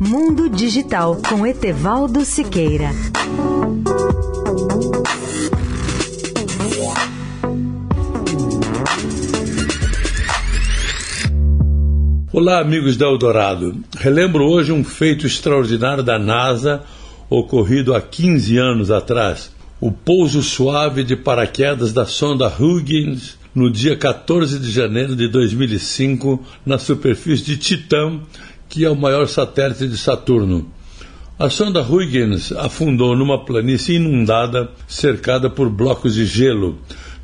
Mundo Digital com Etevaldo Siqueira. Olá, amigos da Eldorado. Relembro hoje um feito extraordinário da NASA ocorrido há 15 anos atrás. O pouso suave de paraquedas da sonda Huygens no dia 14 de janeiro de 2005 na superfície de Titã, que é o maior satélite de Saturno. A sonda Huygens afundou numa planície inundada, cercada por blocos de gelo.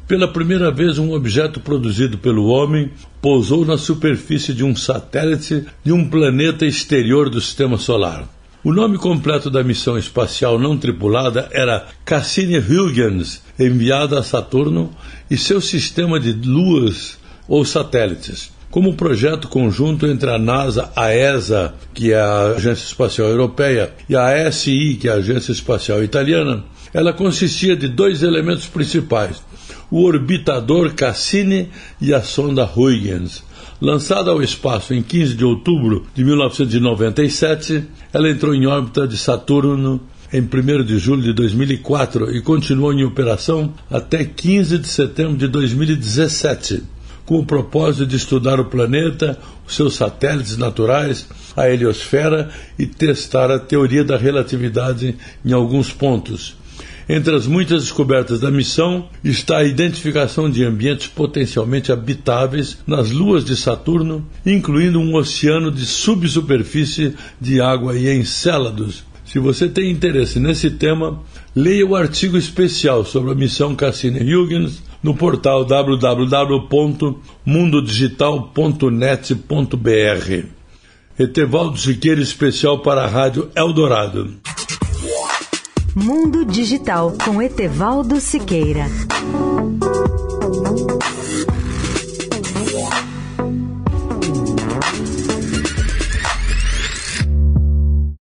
Pela primeira vez, um objeto produzido pelo homem pousou na superfície de um satélite de um planeta exterior do sistema solar. O nome completo da missão espacial não tripulada era Cassini-Huygens, enviada a Saturno e seu sistema de luas ou satélites. Como projeto conjunto entre a NASA, a ESA, que é a Agência Espacial Europeia, e a ASI, que é a Agência Espacial Italiana, ela consistia de dois elementos principais: o orbitador Cassini e a sonda Huygens. Lançada ao espaço em 15 de outubro de 1997, ela entrou em órbita de Saturno em 1 de julho de 2004 e continuou em operação até 15 de setembro de 2017, com o propósito de estudar o planeta, os seus satélites naturais, a heliosfera e testar a teoria da relatividade em alguns pontos. Entre as muitas descobertas da missão está a identificação de ambientes potencialmente habitáveis nas luas de Saturno, incluindo um oceano de subsuperfície de água e Encélados, se você tem interesse nesse tema, leia o artigo especial sobre a missão Cassini-Huygens no portal www.mundodigital.net.br. Etevaldo Siqueira, especial para a Rádio Eldorado. Mundo Digital com Etevaldo Siqueira.